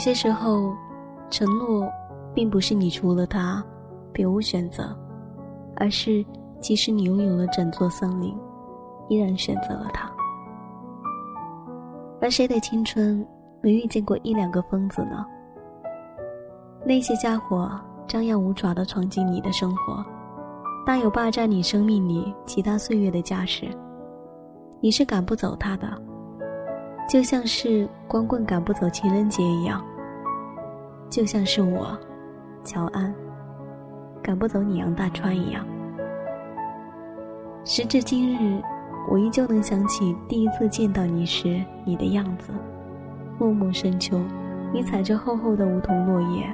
有些时候，承诺并不是你除了他别无选择，而是即使你拥有了整座森林，依然选择了他。而谁的青春没遇见过一两个疯子呢？那些家伙张牙舞爪地闯进你的生活，大有霸占你生命里其他岁月的架势。你是赶不走他的，就像是光棍赶不走情人节一样，就像是我，乔安，赶不走你杨大川一样。时至今日。我依旧能想起第一次见到你时你的样子，默默深秋，你踩着厚厚的梧桐落叶，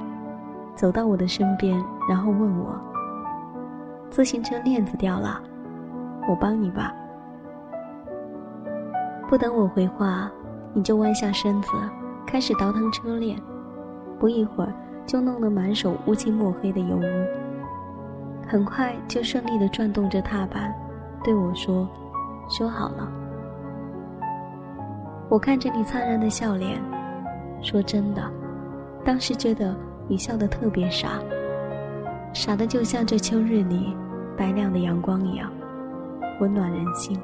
走到我的身边，然后问我：“自行车链子掉了，我帮你吧。”不等我回话，你就弯下身子，开始倒腾车链，不一会儿就弄得满手乌漆抹黑的油污，很快就顺利地转动着踏板，对我说。修好了，我看着你灿烂的笑脸，说真的，当时觉得你笑得特别傻，傻的就像这秋日里白亮的阳光一样，温暖人心。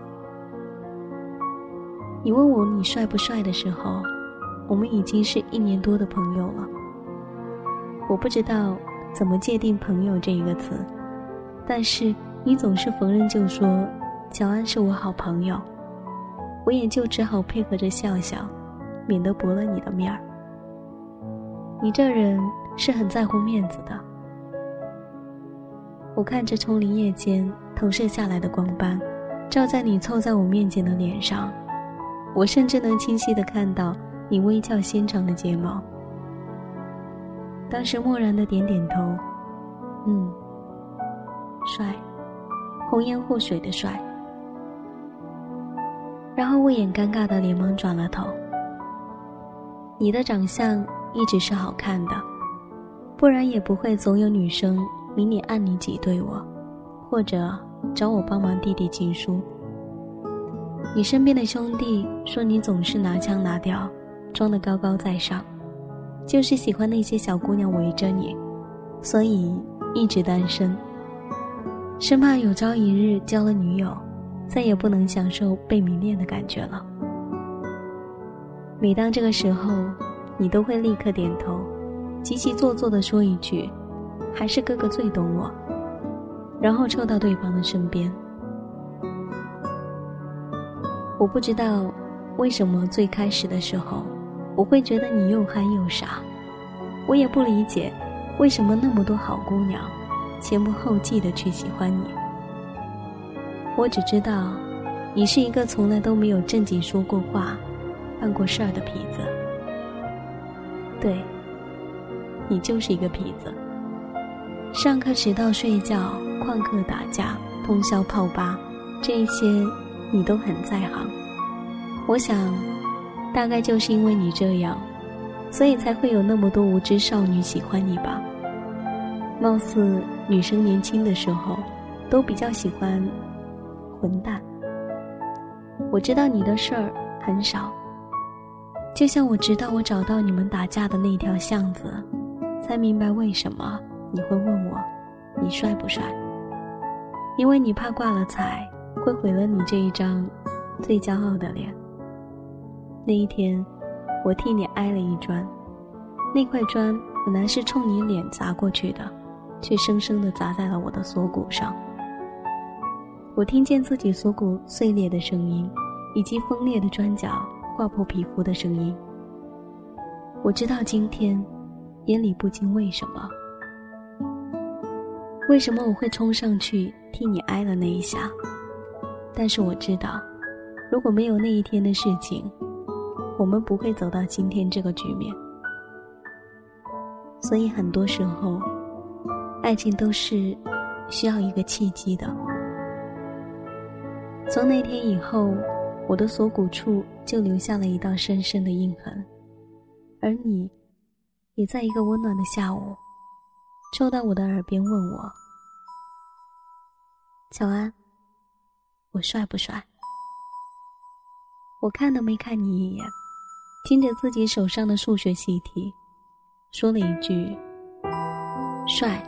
你问我你帅不帅的时候，我们已经是一年多的朋友了。我不知道怎么界定“朋友”这一个词，但是你总是逢人就说。乔安是我好朋友，我也就只好配合着笑笑，免得驳了你的面儿。你这人是很在乎面子的。我看着从林叶间投射下来的光斑，照在你凑在我面前的脸上，我甚至能清晰的看到你微翘纤长的睫毛。当时漠然的点点头，嗯，帅，红颜祸水的帅。然后魏眼尴尬的连忙转了头。你的长相一直是好看的，不然也不会总有女生明里暗里挤兑我，或者找我帮忙递递情书。你身边的兄弟说你总是拿腔拿调，装得高高在上，就是喜欢那些小姑娘围着你，所以一直单身，生怕有朝一日交了女友。再也不能享受被迷恋的感觉了。每当这个时候，你都会立刻点头，极其做作的说一句：“还是哥哥最懂我。”然后凑到对方的身边。我不知道为什么最开始的时候，我会觉得你又憨又傻。我也不理解，为什么那么多好姑娘，前仆后继的去喜欢你。我只知道，你是一个从来都没有正经说过话、办过事儿的痞子。对，你就是一个痞子。上课迟到睡觉、旷课打架、通宵泡吧，这些你都很在行。我想，大概就是因为你这样，所以才会有那么多无知少女喜欢你吧。貌似女生年轻的时候，都比较喜欢。混蛋！我知道你的事儿很少，就像我直到我找到你们打架的那条巷子，才明白为什么你会问我你帅不帅。因为你怕挂了彩会毁了你这一张最骄傲的脸。那一天，我替你挨了一砖，那块砖本来是冲你脸砸过去的，却生生的砸在了我的锁骨上。我听见自己锁骨碎裂的声音，以及锋利的砖角划破皮肤的声音。我知道今天，眼里不禁为什么？为什么我会冲上去替你挨了那一下？但是我知道，如果没有那一天的事情，我们不会走到今天这个局面。所以很多时候，爱情都是需要一个契机的。从那天以后，我的锁骨处就留下了一道深深的印痕，而你，也在一个温暖的下午，凑到我的耳边问我：“乔安，我帅不帅？”我看都没看你一眼，听着自己手上的数学习题，说了一句：“帅，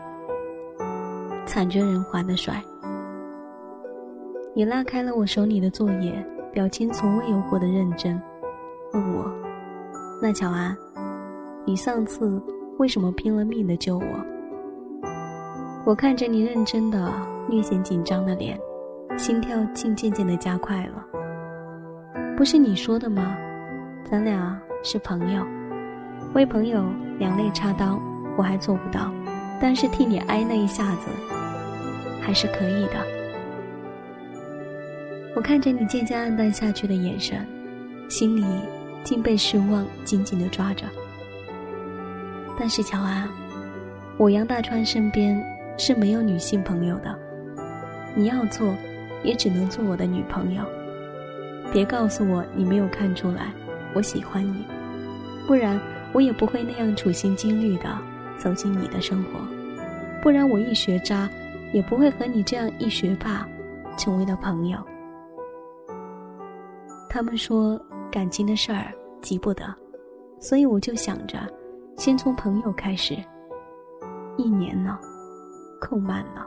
惨绝人寰的帅。”你拉开了我手里的作业，表情从未有过的认真，问我：“那乔安，你上次为什么拼了命的救我？”我看着你认真的、略显紧张的脸，心跳竟渐渐的加快了。不是你说的吗？咱俩是朋友，为朋友两肋插刀，我还做不到，但是替你挨那一下子，还是可以的。我看着你渐渐暗淡下去的眼神，心里竟被失望紧紧的抓着。但是乔安，我杨大川身边是没有女性朋友的，你要做，也只能做我的女朋友。别告诉我你没有看出来我喜欢你，不然我也不会那样处心积虑的走进你的生活，不然我一学渣，也不会和你这样一学霸成为了朋友。他们说感情的事儿急不得，所以我就想着，先从朋友开始。一年了，够慢了。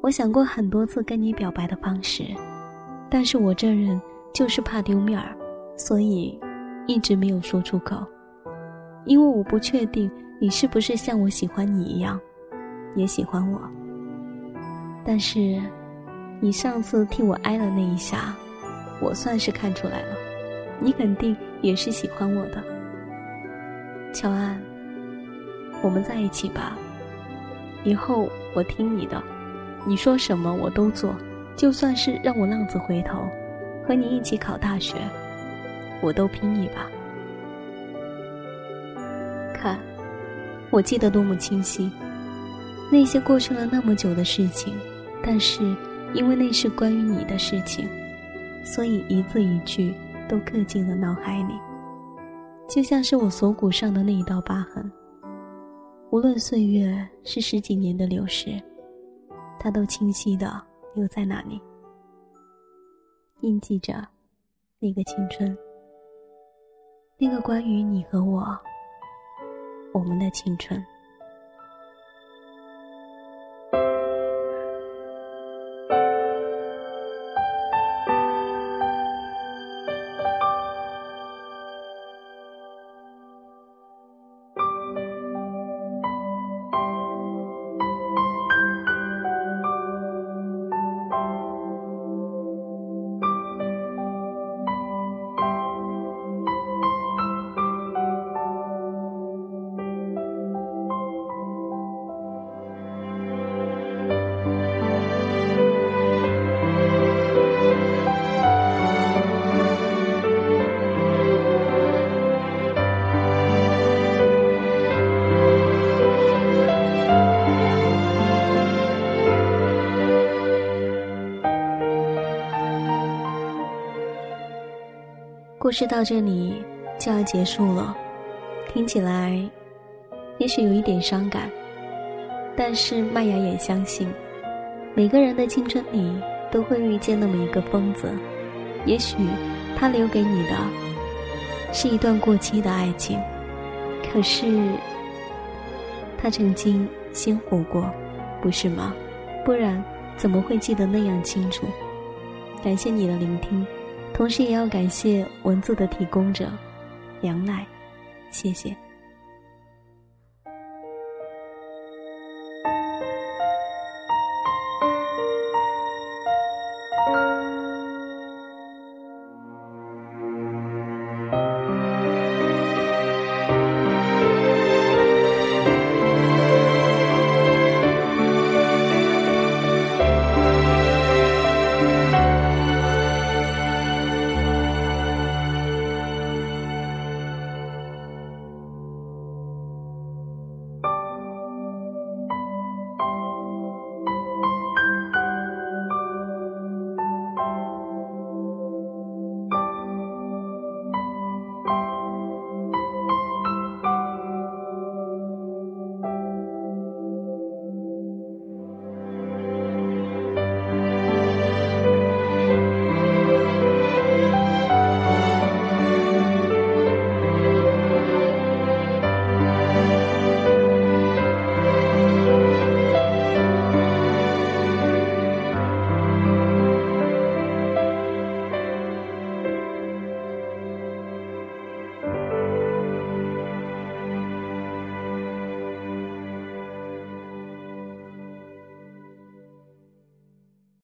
我想过很多次跟你表白的方式，但是我这人就是怕丢面儿，所以一直没有说出口。因为我不确定你是不是像我喜欢你一样，也喜欢我。但是，你上次替我挨了那一下。我算是看出来了，你肯定也是喜欢我的，乔安。我们在一起吧，以后我听你的，你说什么我都做，就算是让我浪子回头，和你一起考大学，我都拼一把。看，我记得多么清晰，那些过去了那么久的事情，但是因为那是关于你的事情。所以一字一句都刻进了脑海里，就像是我锁骨上的那一道疤痕。无论岁月是十几年的流逝，他都清晰的留在那里，印记着那个青春，那个关于你和我，我们的青春。故事到这里就要结束了，听起来也许有一点伤感，但是麦芽也相信，每个人的青春里都会遇见那么一个疯子，也许他留给你的是一段过期的爱情，可是他曾经鲜活过，不是吗？不然怎么会记得那样清楚？感谢你的聆听。同时也要感谢文字的提供者，梁奈，谢谢。